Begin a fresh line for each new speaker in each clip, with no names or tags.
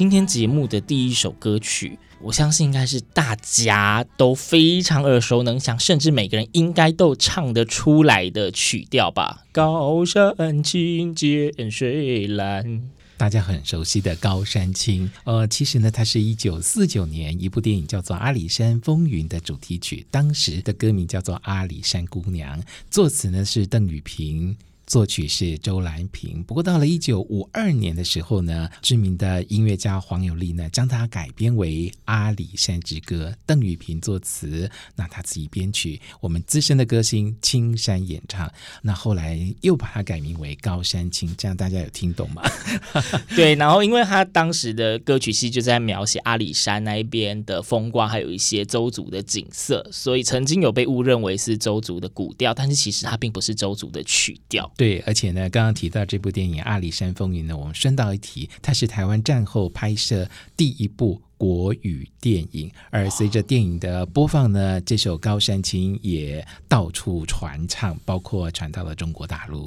今天节目的第一首歌曲，我相信应该是大家都非常耳熟能详，甚至每个人应该都唱得出来的曲调吧。高山青，涧水蓝。
大家很熟悉的《高山青》，呃，其实呢，它是一九四九年一部电影叫做《阿里山风云》的主题曲，当时的歌名叫做《阿里山姑娘》，作词呢是邓雨萍。作曲是周兰萍，不过到了一九五二年的时候呢，知名的音乐家黄有利呢将它改编为《阿里山之歌》，邓雨萍作词，那他自己编曲，我们资深的歌星青山演唱。那后来又把它改名为《高山青》，这样大家有听懂吗？
对，然后因为他当时的歌曲系就在描写阿里山那一边的风光，还有一些邹族的景色，所以曾经有被误认为是邹族的古调，但是其实它并不是邹族的曲调。
对，而且呢，刚刚提到这部电影《阿里山风云》呢，我们顺道一提，它是台湾战后拍摄第一部国语电影，而随着电影的播放呢，这首《高山青》也到处传唱，包括传到了中国大陆。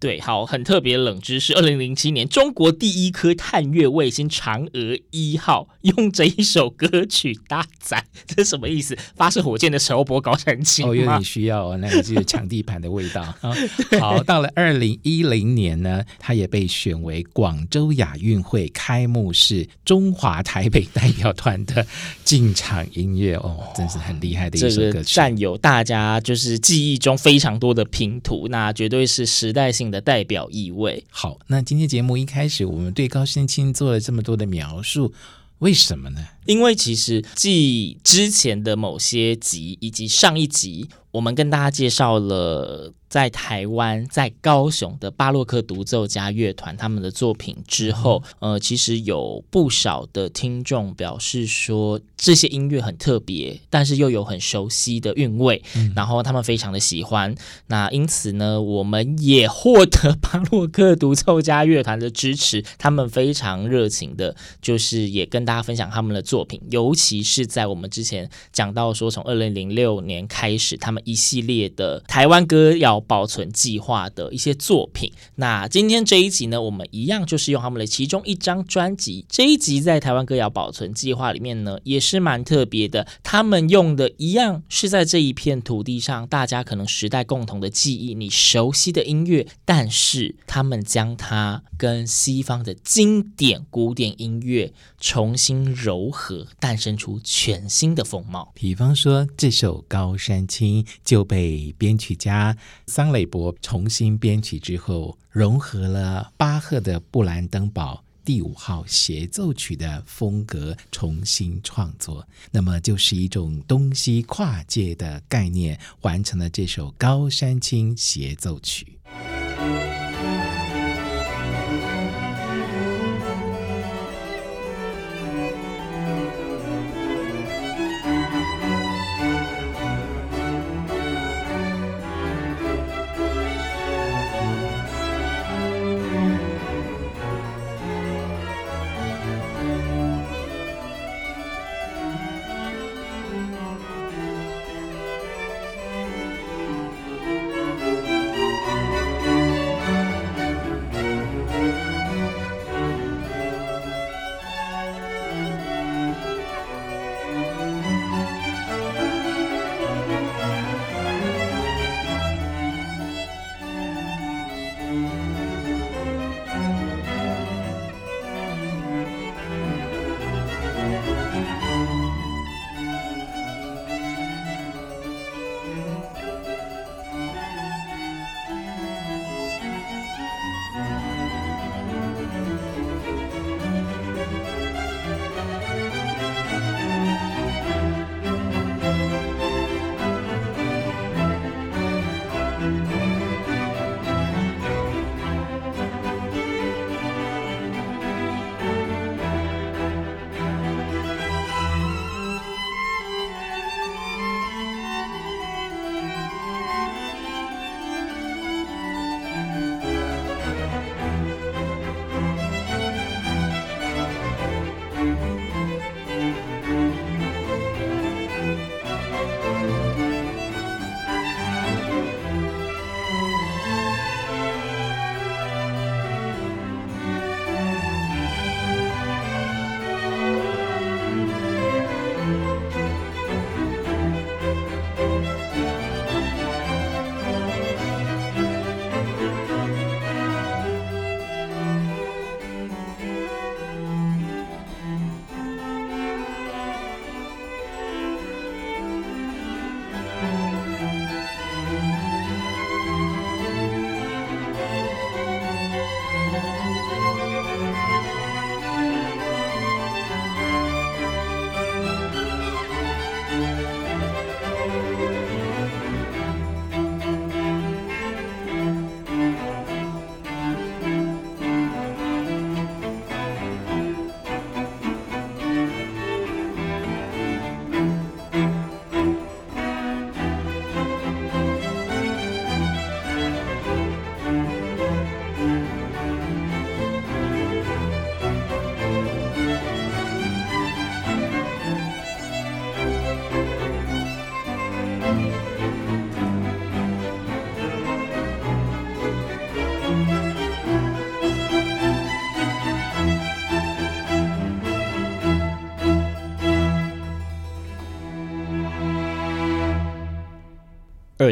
对，好，很特别冷知识。二零零七年，中国第一颗探月卫星嫦娥一号用这一首歌曲搭载，这是什么意思？发射火箭的时候播高山青
哦，有点需要哦，那个就是抢地盘的味道啊。好，到了二零一零年呢，它也被选为广州亚运会开幕式中华台北代 表团的进场音乐哦，真是很厉害的一首歌曲，
占有大家就是记忆中非常多的拼图，那绝对是时代性的代表意味。
好，那今天节目一开始，我们对高山青做了这么多的描述，为什么呢？
因为其实继之前的某些集以及上一集，我们跟大家介绍了在台湾在高雄的巴洛克独奏家乐团他们的作品之后，呃，其实有不少的听众表示说这些音乐很特别，但是又有很熟悉的韵味，然后他们非常的喜欢。那因此呢，我们也获得巴洛克独奏家乐团的支持，他们非常热情的，就是也跟大家分享他们的作品，尤其是在我们之前讲到说，从二零零六年开始，他们一系列的台湾歌谣保存计划的一些作品。那今天这一集呢，我们一样就是用他们的其中一张专辑。这一集在台湾歌谣保存计划里面呢，也是蛮特别的。他们用的一样是在这一片土地上，大家可能时代共同的记忆，你熟悉的音乐，但是他们将它跟西方的经典古典音乐重新糅合，和诞生出全新的风貌。
比方说，这首《高山青》。就被编曲家桑磊伯重新编曲之后，融合了巴赫的《布兰登堡第五号协奏曲》的风格，重新创作。那么，就是一种东西跨界的概念，完成了这首《高山青协奏曲》。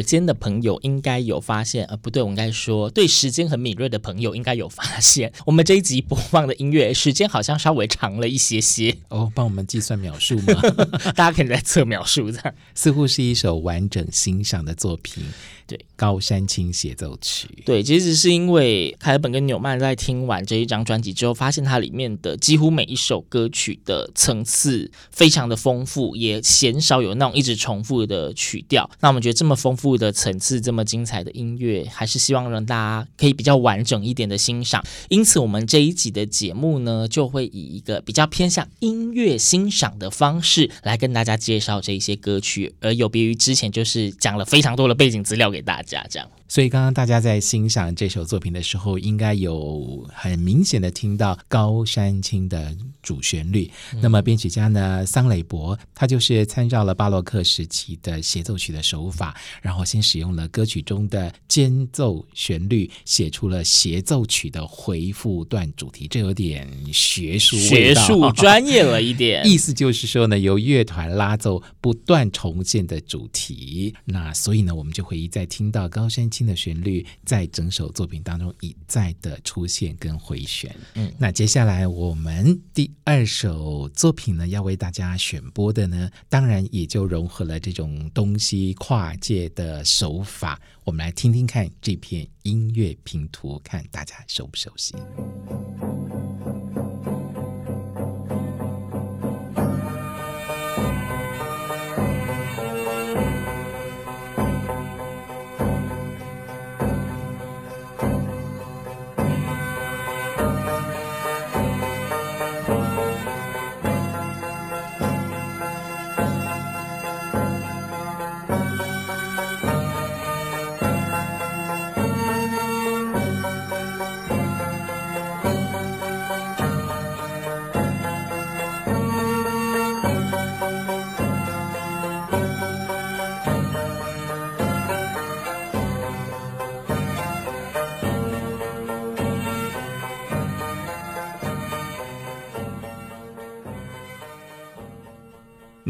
耳尖的朋友应该有发现，呃，不对，我应该说对时间很敏锐的朋友应该有发现，我们这一集播放的音乐 时间好像稍微长了一些些
哦。帮我们计算秒数吗？
大家可以在测秒数，这样
似乎是一首完整欣赏的作品。
对，
高山青协奏曲。
对，其实是因为凯尔本跟纽曼在听完这一张专辑之后，发现它里面的几乎每一首歌曲的层次非常的丰富，也鲜少有那种一直重复的曲调。那我们觉得这么丰富的层次，这么精彩的音乐，还是希望让大家可以比较完整一点的欣赏。因此，我们这一集的节目呢，就会以一个比较偏向音乐欣赏的方式来跟大家介绍这一些歌曲，而有别于之前就是讲了非常多的背景资料给。大家这样，
所以刚刚大家在欣赏这首作品的时候，应该有很明显的听到高山青的主旋律。嗯、那么编曲家呢，桑磊博，他就是参照了巴洛克时期的协奏曲的手法，然后先使用了歌曲中的间奏旋律，写出了协奏曲的回复段主题。这有点学术
学术专业了一点，
意思就是说呢，由乐团拉奏不断重现的主题。那所以呢，我们就会一再听到高山青的旋律，在整首作品当中一再的出现跟回旋。嗯，那接下来我们第二首作品呢，要为大家选播的呢，当然也就融合了这种东西跨界的手法。我们来听听看这片音乐拼图，看大家熟不熟悉。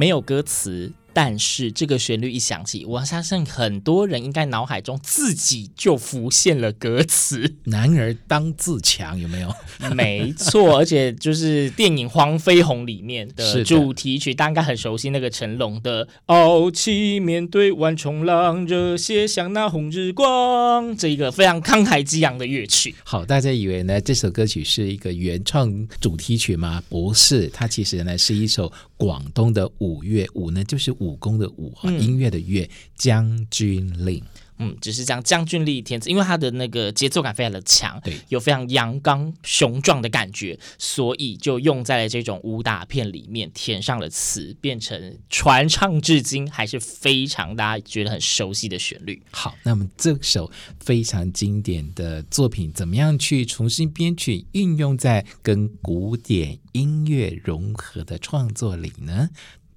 没有歌词。但是这个旋律一响起，我相信很多人应该脑海中自己就浮现了歌词。
男儿当自强，有没有？
没错，而且就是电影《黄飞鸿》里面的主题曲，大家应该很熟悉那个成龙的“傲气面对万重浪，热血像那红日光”这一个非常慷慨激昂的乐曲。
好，大家以为呢这首歌曲是一个原创主题曲吗？不是，它其实呢是一首广东的五乐，舞呢就是。武功的武哈，音乐的乐，将军令。
嗯，只是讲将军力填词，因为他的那个节奏感非常的强，
对，
有非常阳刚雄壮的感觉，所以就用在了这种武打片里面，填上了词，变成传唱至今还是非常大家觉得很熟悉的旋律。
好，那么这首非常经典的作品，怎么样去重新编曲，运用在跟古典音乐融合的创作里呢？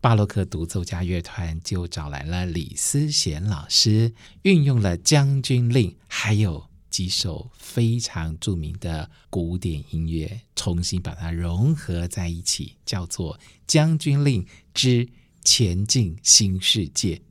巴洛克独奏家乐团就找来了李思贤老师，运用了《将军令》，还有几首非常著名的古典音乐，重新把它融合在一起，叫做《将军令之前进新世界》。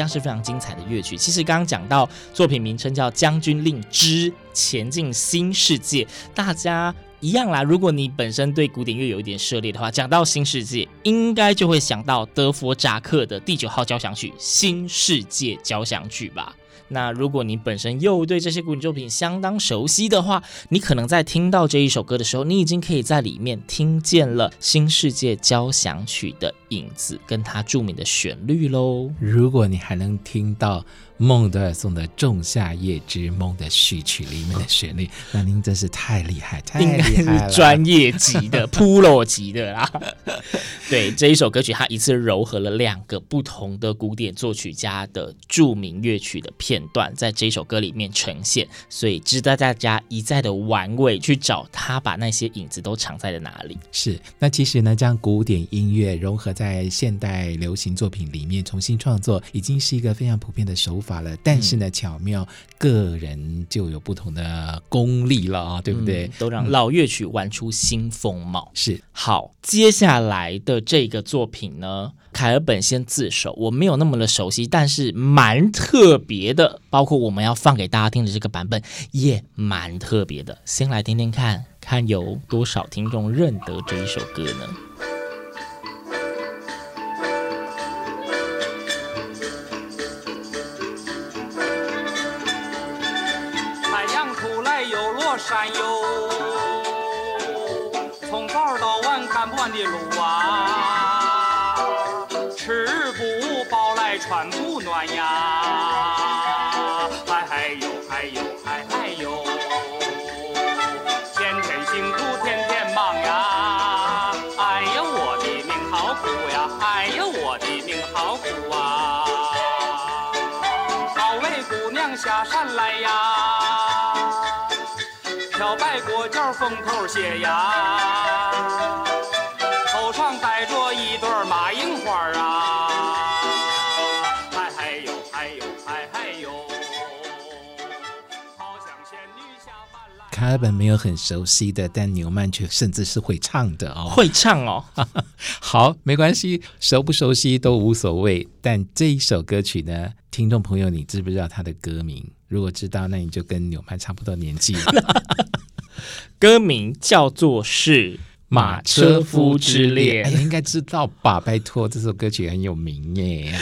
样是非常精彩的乐曲。其实刚刚讲到作品名称叫《将军令之前进新世界》，大家一样啦。如果你本身对古典乐有一点涉猎的话，讲到新世界，应该就会想到德弗札克的第九号交响曲《新世界交响曲》吧。那如果你本身又对这些古典作品相当熟悉的话，你可能在听到这一首歌的时候，你已经可以在里面听见了《新世界交响曲》的影子，跟他著名的旋律喽。
如果你还能听到。孟德尔颂的《仲夏夜之梦》的序曲里面的旋律，那您真是太厉害，太厉害了，是
专业级的、Pro 级的啦。对，这一首歌曲，它一次糅合了两个不同的古典作曲家的著名乐曲的片段，在这一首歌里面呈现，所以值得大家一再的玩味，去找他把那些影子都藏在了哪里。
是，那其实呢，将古典音乐融合在现代流行作品里面重新创作，已经是一个非常普遍的手法。了，但是呢，嗯、巧妙个人就有不同的功力了啊，对不对？
嗯、都让老乐曲玩出新风貌。
是，
好，接下来的这个作品呢，凯尔本先自首，我没有那么的熟悉，但是蛮特别的。包括我们要放给大家听的这个版本也蛮特别的。先来听听看，看有多少听众认得这一首歌呢？
山哟，从早到晚看不完的路啊，吃不饱来穿不暖呀，哎嗨哟嗨哟哎嗨哟，天天辛苦天天忙呀，哎呀我的命好苦呀，哎呀我的命好苦啊，好位姑娘下山来呀。白果角凤头鞋呀，头上戴着一对马缨花啊，嗨嗨哟嗨哟嗨嗨哟，好像仙女下凡
来。凯本没有很熟悉的，但纽曼却甚至是会唱的哦，
会唱哦。
好，没关系，熟不熟悉都无所谓。但这一首歌曲呢，听众朋友，你知不知道它的歌名？如果知道，那你就跟纽曼差不多年纪了。
歌名叫做是《马车夫之恋》，
哎，应该知道吧？拜托，这首歌曲很有名耶。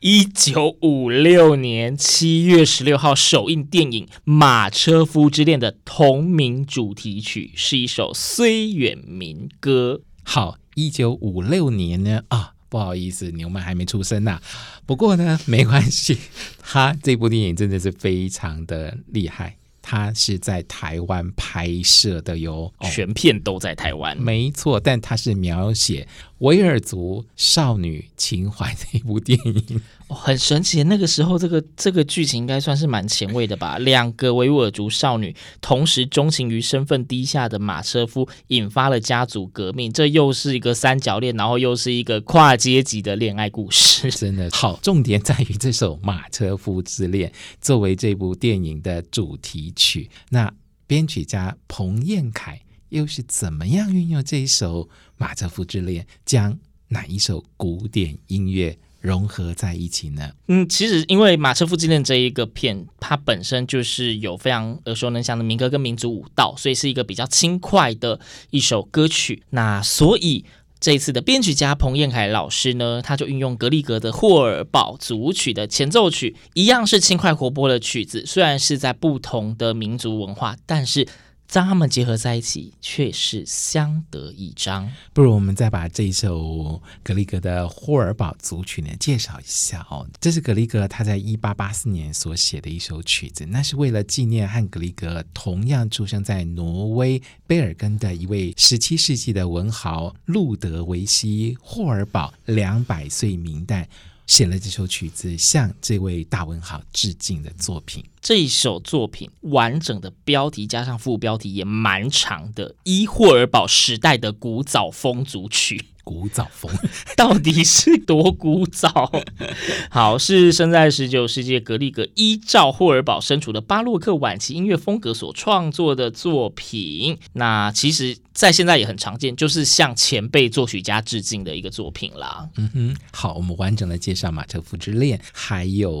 一九五六年七月十六号首映电影《马车夫之恋》的同名主题曲，是一首虽远民歌。
好，一九五六年呢？啊。不好意思，牛曼还没出生呐、啊。不过呢，没关系，他这部电影真的是非常的厉害。他是在台湾拍摄的哟，
全片都在台湾，
没错。但他是描写维吾尔族少女情怀的一部电影。
哦，很神奇，那个时候这个这个剧情应该算是蛮前卫的吧？两个维吾尔族少女同时钟情于身份低下的马车夫，引发了家族革命。这又是一个三角恋，然后又是一个跨阶级的恋爱故事，
真的 好。重点在于这首《马车夫之恋》作为这部电影的主题曲，那编曲家彭彦凯又是怎么样运用这一首《马车夫之恋》，将哪一首古典音乐融合在一起呢？
嗯，其实因为《马车夫之恋》这一个片，它本身就是有非常耳熟能详的民歌跟民族舞蹈，所以是一个比较轻快的一首歌曲。那所以这一次的编曲家彭彦凯老师呢，他就运用格里格的霍尔堡组曲的前奏曲，一样是轻快活泼的曲子，虽然是在不同的民族文化，但是。将他们结合在一起，却是相得益彰。
不如我们再把这一首格里格的霍尔堡组曲呢介绍一下哦。这是格里格他在一八八四年所写的一首曲子，那是为了纪念和格里格同样出生在挪威卑尔根的一位十七世纪的文豪路德维希·霍尔堡两百岁冥诞。写了这首曲子，向这位大文豪致敬的作品。
这一首作品完整的标题加上副标题也蛮长的，伊霍尔堡时代的古早风组曲。
古早风，
到底是多古早？好，是生在十九世纪格里格依照霍尔堡身处的巴洛克晚期音乐风格所创作的作品。那其实，在现在也很常见，就是向前辈作曲家致敬的一个作品啦。
嗯哼，好，我们完整的介绍马车夫之恋，还有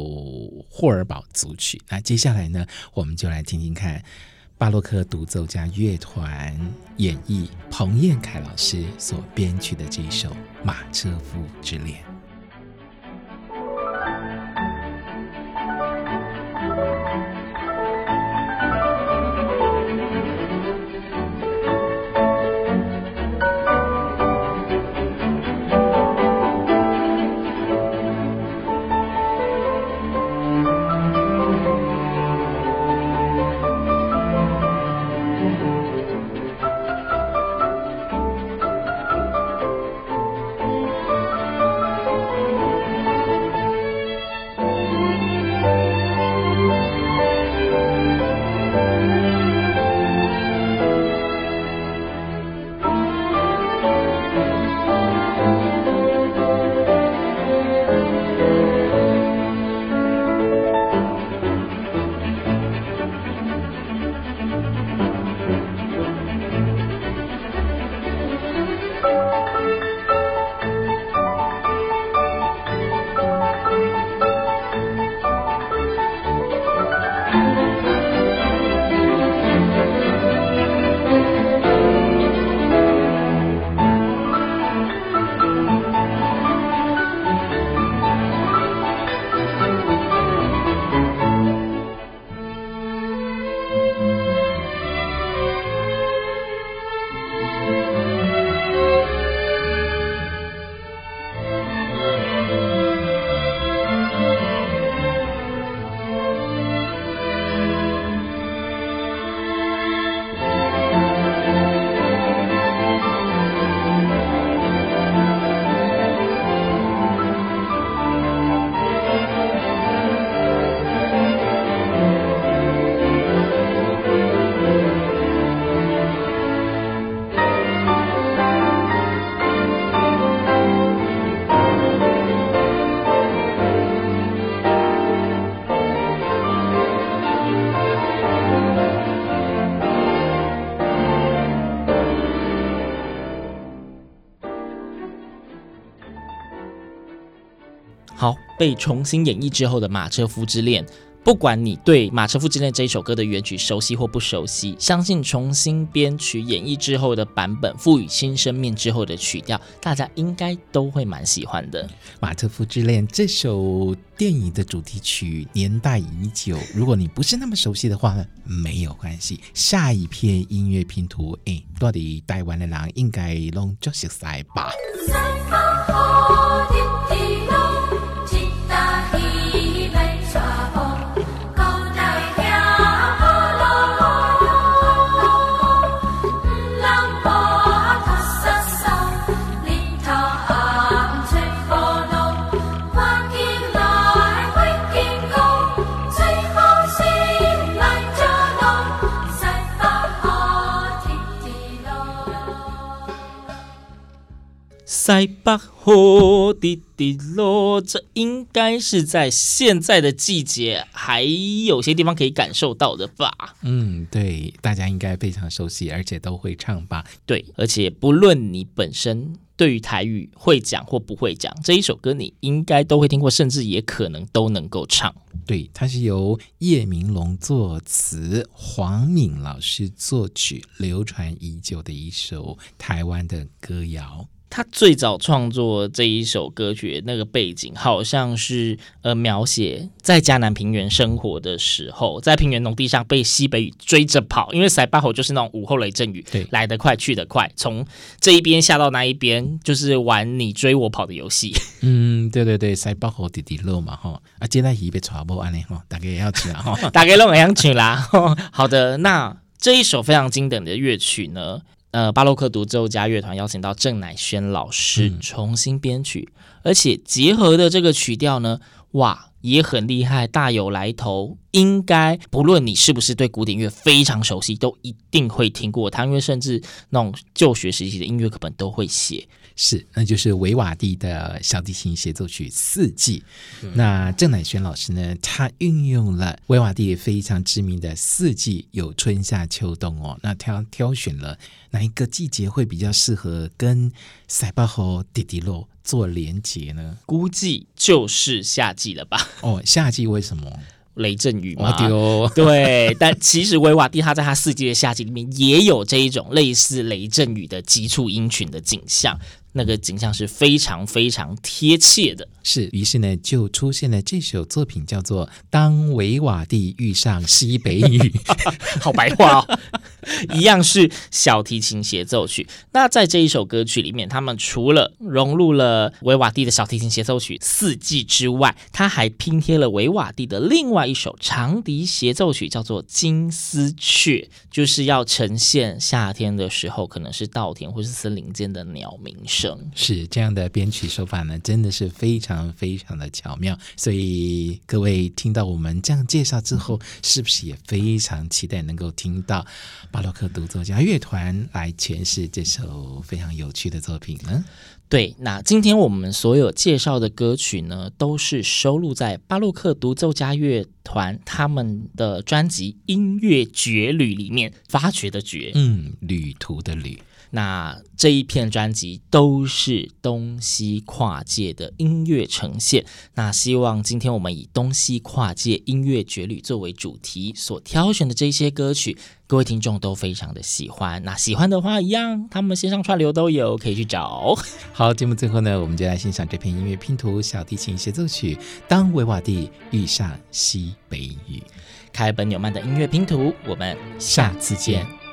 霍尔堡组曲。那接下来呢，我们就来听听看。巴洛克独奏家乐团演绎彭燕凯老师所编曲的这首《马车夫之恋》。
被重新演绎之后的《马车夫之恋》，不管你对《马车夫之恋》这一首歌的原曲熟悉或不熟悉，相信重新编曲演绎之后的版本，赋予新生命之后的曲调，大家应该都会蛮喜欢的。
《马车夫之恋》这首电影的主题曲年代已久，如果你不是那么熟悉的话，没有关系。下一片音乐拼图，哎，到底台湾的人应该拢就熟悉吧。
塞北河滴滴落，这应该是在现在的季节，还有些地方可以感受到的吧？
嗯，对，大家应该非常熟悉，而且都会唱吧？
对，而且不论你本身对于台语会讲或不会讲，这一首歌你应该都会听过，甚至也可能都能够唱。
对，它是由叶明龙作词，黄敏老师作曲，流传已久的一首台湾的歌谣。
他最早创作这一首歌曲，那个背景好像是呃描写在嘉南平原生活的时候，在平原农地上被西北雨追着跑，因为塞巴吼就是那种午后雷阵雨，
对，
来得快去得快，从这一边下到那一边，就是玩你追我跑的游戏。
嗯，对对对，塞巴吼滴滴落嘛哈，啊，接下来一被传播安尼哈，大家要听啊哈，
大家都很想听啦。好的，那这一首非常经典的乐曲呢？呃，巴洛克独奏家乐团邀请到郑乃轩老师重新编曲，嗯、而且结合的这个曲调呢，哇，也很厉害，大有来头。应该不论你是不是对古典乐非常熟悉，都一定会听过它，因为甚至那种就学时期的音乐课本都会写。
是，那就是维瓦蒂的小提琴协奏曲《四季》。嗯。那郑乃轩老师呢，他运用了维瓦蒂非常知名的四季，有春夏秋冬哦。那挑挑选了哪一个季节会比较适合跟塞巴侯迪迪洛做连结呢？
估计就是夏季了吧？
哦，夏季为什么？
雷阵雨嘛，对，但其实维瓦蒂他在他四季的夏季里面也有这一种类似雷阵雨的急促音群的景象。那个景象是非常非常贴切的，
是。于是呢，就出现了这首作品，叫做《当维瓦蒂遇上西北雨》，
好白话哦。一样是小提琴协奏曲。那在这一首歌曲里面，他们除了融入了维瓦蒂的小提琴协奏曲《四季》之外，他还拼贴了维瓦蒂的另外一首长笛协奏曲，叫做《金丝雀》，就是要呈现夏天的时候，可能是稻田或是森林间的鸟鸣声。
是这样的编曲手法呢，真的是非常非常的巧妙。所以各位听到我们这样介绍之后，是不是也非常期待能够听到巴洛克独奏家乐团来诠释这首非常有趣的作品呢？
对，那今天我们所有介绍的歌曲呢，都是收录在巴洛克独奏家乐团他们的专辑《音乐绝旅》里面发掘的绝，
嗯，旅途的旅。
那这一片专辑都是东西跨界的音乐呈现。那希望今天我们以东西跨界音乐绝旅作为主题所挑选的这些歌曲，各位听众都非常的喜欢。那喜欢的话，一样他们线上串流都有可以去找。
好，节目最后呢，我们就来欣赏这篇音乐拼图小提琴协奏曲《当维瓦蒂遇上西北雨》。
开本纽曼的音乐拼图，我们下次见。